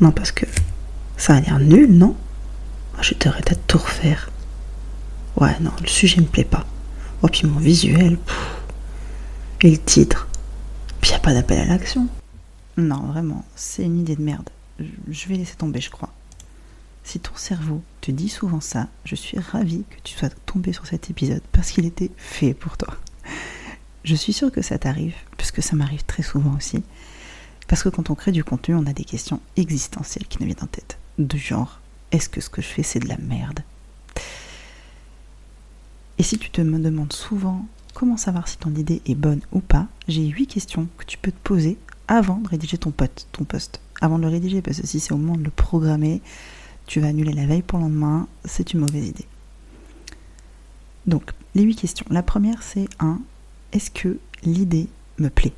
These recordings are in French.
Non, parce que ça a l'air nul, non? Je devrais à tout refaire. Ouais, non, le sujet me plaît pas. Oh, puis mon visuel, et le titre? Puis y a pas d'appel à l'action. Non, vraiment, c'est une idée de merde. Je vais laisser tomber, je crois. Si ton cerveau te dit souvent ça, je suis ravie que tu sois tombé sur cet épisode parce qu'il était fait pour toi. Je suis sûre que ça t'arrive, puisque ça m'arrive très souvent aussi. Parce que quand on crée du contenu, on a des questions existentielles qui nous viennent en tête. De genre, est-ce que ce que je fais, c'est de la merde? Et si tu te me demandes souvent comment savoir si ton idée est bonne ou pas, j'ai huit questions que tu peux te poser avant de rédiger ton, pote, ton post. Avant de le rédiger, parce que si c'est au moment de le programmer, tu vas annuler la veille pour le lendemain, c'est une mauvaise idée. Donc, les huit questions. La première, c'est un, est-ce que l'idée me plaît?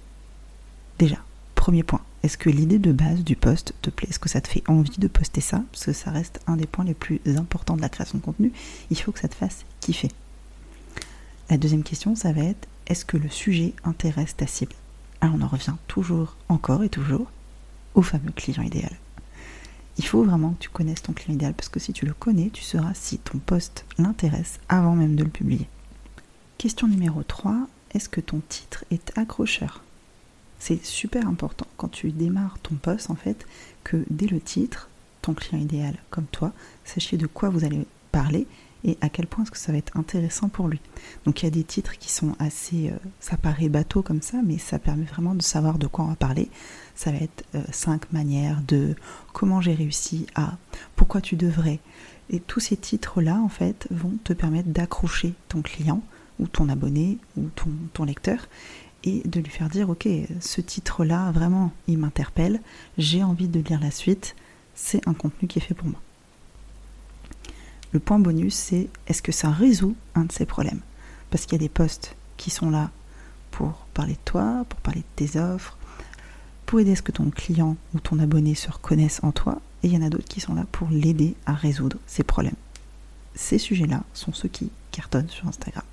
Déjà, premier point. Est-ce que l'idée de base du post te plaît? Est-ce que ça te fait envie de poster ça? Parce que ça reste un des points les plus importants de la création de contenu. Il faut que ça te fasse kiffer. La deuxième question, ça va être est-ce que le sujet intéresse ta cible? Alors on en revient toujours, encore et toujours, au fameux client idéal. Il faut vraiment que tu connaisses ton client idéal parce que si tu le connais, tu sauras si ton poste l'intéresse avant même de le publier. Question numéro 3, est-ce que ton titre est accrocheur? C'est super important quand tu démarres ton poste en fait que dès le titre, ton client idéal comme toi, sachiez de quoi vous allez parler et à quel point est-ce que ça va être intéressant pour lui. Donc il y a des titres qui sont assez, euh, ça paraît bateau comme ça, mais ça permet vraiment de savoir de quoi on va parler. Ça va être euh, cinq manières de comment j'ai réussi à, pourquoi tu devrais. Et tous ces titres-là, en fait, vont te permettre d'accrocher ton client ou ton abonné ou ton, ton lecteur et de lui faire dire, ok, ce titre-là, vraiment, il m'interpelle, j'ai envie de lire la suite, c'est un contenu qui est fait pour moi. Le point bonus, c'est est-ce que ça résout un de ces problèmes? Parce qu'il y a des posts qui sont là pour parler de toi, pour parler de tes offres, pour aider à ce que ton client ou ton abonné se reconnaisse en toi, et il y en a d'autres qui sont là pour l'aider à résoudre ses problèmes. Ces sujets-là sont ceux qui cartonnent sur Instagram.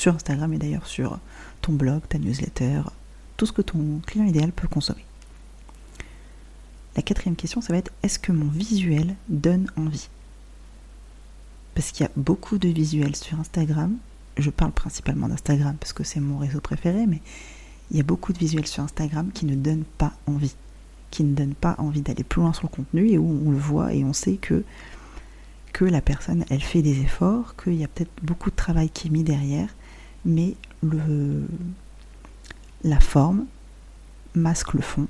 Sur Instagram et d'ailleurs sur ton blog, ta newsletter, tout ce que ton client idéal peut consommer. La quatrième question, ça va être est-ce que mon visuel donne envie? Parce qu'il y a beaucoup de visuels sur Instagram. Je parle principalement d'Instagram parce que c'est mon réseau préféré, mais il y a beaucoup de visuels sur Instagram qui ne donnent pas envie, qui ne donnent pas envie d'aller plus loin sur le contenu et où on le voit et on sait que que la personne, elle fait des efforts, qu'il y a peut-être beaucoup de travail qui est mis derrière, mais le, la forme masque le fond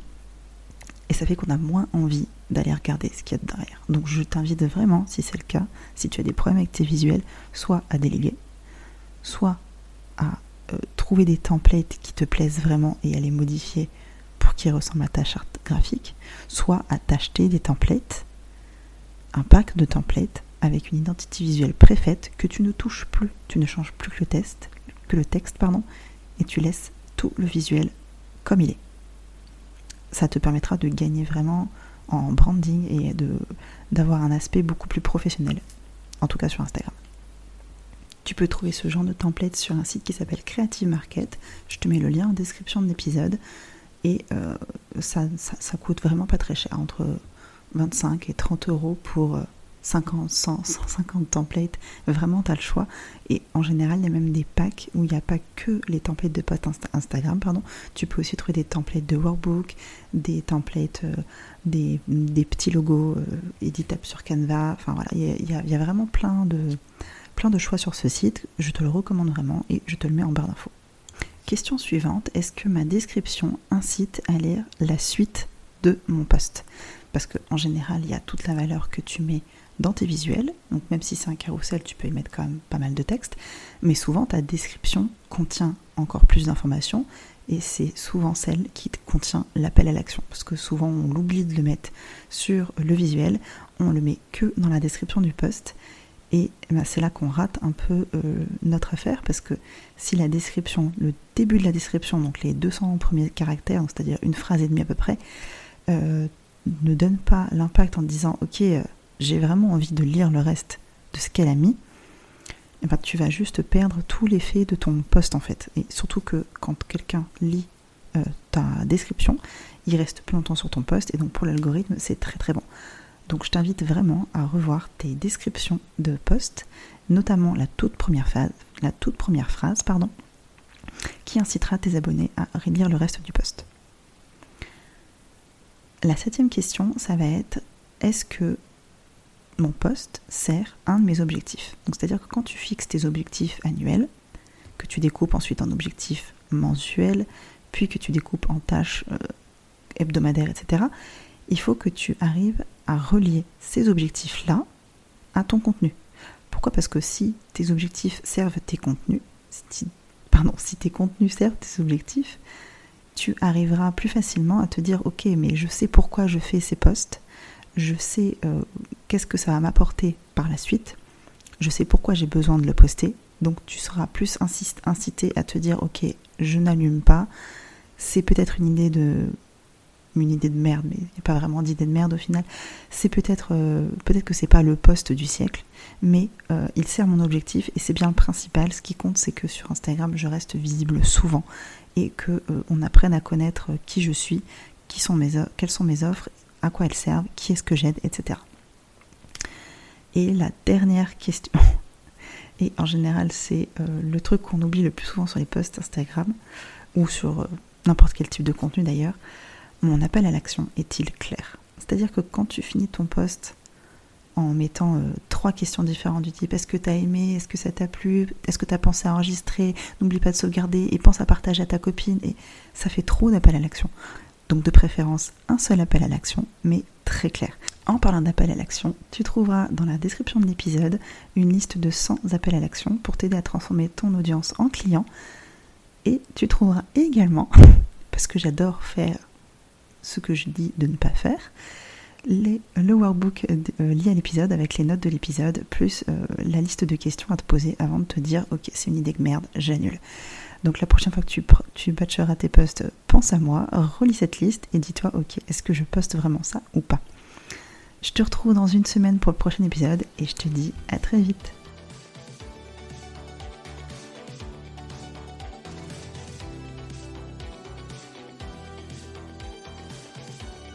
et ça fait qu'on a moins envie d'aller regarder ce qu'il y a derrière. Donc je t'invite vraiment, si c'est le cas, si tu as des problèmes avec tes visuels, soit à déléguer, soit à euh, trouver des templates qui te plaisent vraiment et à les modifier pour qu'ils ressemblent à ta charte graphique, soit à t'acheter des templates, un pack de templates avec une identité visuelle préfaite que tu ne touches plus, tu ne changes plus que le, test, le texte, pardon, et tu laisses tout le visuel comme il est ça te permettra de gagner vraiment en branding et de d'avoir un aspect beaucoup plus professionnel, en tout cas sur Instagram. Tu peux trouver ce genre de template sur un site qui s'appelle Creative Market. Je te mets le lien en description de l'épisode. Et euh, ça, ça, coûte vraiment pas très cher, entre 25 et 30 euros pour euh, 50, 100, 150 templates. Vraiment, tu as le choix. Et en général, il y a même des packs où il n'y a pas que les templates de posts Instagram. Pardon. Tu peux aussi trouver des templates de workbook, des templates, euh, des, petits logos euh, éditables sur Canva. Enfin voilà, il y, a, vraiment plein de, plein de choix sur ce site. Je te le recommande vraiment et je te le mets en barre d'infos. Question suivante, est-ce que ma description incite à lire la suite de mon post? Parce qu'en général, il y a toute la valeur que tu mets dans tes visuels. Donc même si c'est un carrousel, tu peux y mettre quand même pas mal de texte. Mais souvent, ta description contient encore plus d'informations. Et c'est souvent celle qui contient l'appel à l'action. Parce que souvent on l'oublie de le mettre sur le visuel, on le met que dans la description du post. Et ben, c'est là qu'on rate un peu euh, notre affaire. Parce que si la description, le début de la description, donc les 200 premiers caractères, c'est-à-dire une phrase et demie à peu près, euh, ne donne pas l'impact en disant ok euh, j'ai vraiment envie de lire le reste de ce qu'elle a mis, eh ben, tu vas juste perdre tout l'effet de ton post en fait. Et surtout que quand quelqu'un lit ta description, il reste plus longtemps sur ton post et donc pour l'algorithme c'est très très bon. Donc je t'invite vraiment à revoir tes descriptions de posts, notamment la toute première phrase, la toute première phrase pardon, qui incitera tes abonnés à relire le reste du post. La septième question, ça va être est-ce que mon poste sert un de mes objectifs c'est-à-dire que quand tu fixes tes objectifs annuels, que tu découpes ensuite en objectifs mensuels, puis que tu découpes en tâches euh, hebdomadaires, etc., il faut que tu arrives à relier ces objectifs-là à ton contenu. Pourquoi? Parce que si tes objectifs servent tes contenus, si, pardon, si tes contenus servent tes objectifs, tu arriveras plus facilement à te dire ok mais je sais pourquoi je fais ces posts, je sais euh, qu'est-ce que ça va m'apporter par la suite, je sais pourquoi j'ai besoin de le poster, donc tu seras plus incité à te dire ok je n'allume pas, c'est peut-être une idée de une idée de merde, mais pas vraiment d'idée de merde au final. C'est peut-être euh, peut-être que c'est pas le poste du siècle, mais euh, il sert mon objectif et c'est bien le principal. Ce qui compte, c'est que sur Instagram, je reste visible souvent et que euh, on apprenne à connaître qui je suis, qui sont mes quelles sont mes offres, à quoi elles servent, qui est-ce que j'aide, etc. Et la dernière question, et en général c'est le truc qu'on oublie le plus souvent sur les posts Instagram ou sur n'importe quel type de contenu d'ailleurs, mon appel à l'action est-il clair? C'est-à-dire que quand tu finis ton poste en mettant euh, trois questions différentes du type est-ce que tu as aimé, est-ce que ça t'a plu, est-ce que tu as pensé à enregistrer, n'oublie pas de sauvegarder et pense à partager à ta copine et ça fait trop d'appel à l'action. Donc de préférence un seul appel à l'action mais très clair. En parlant d'appel à l'action, tu trouveras dans la description de l'épisode une liste de 100 appels à l'action pour t'aider à transformer ton audience en client et tu trouveras également parce que j'adore faire ce que je dis de ne pas faire, le workbook euh, lié à l'épisode avec les notes de l'épisode, plus euh, la liste de questions à te poser avant de te dire ok c'est une idée de merde, j'annule. Donc la prochaine fois que tu, tu batcheras tes posts, pense à moi, relis cette liste et dis-toi ok est-ce que je poste vraiment ça ou pas. Je te retrouve dans une semaine pour le prochain épisode et je te dis à très vite.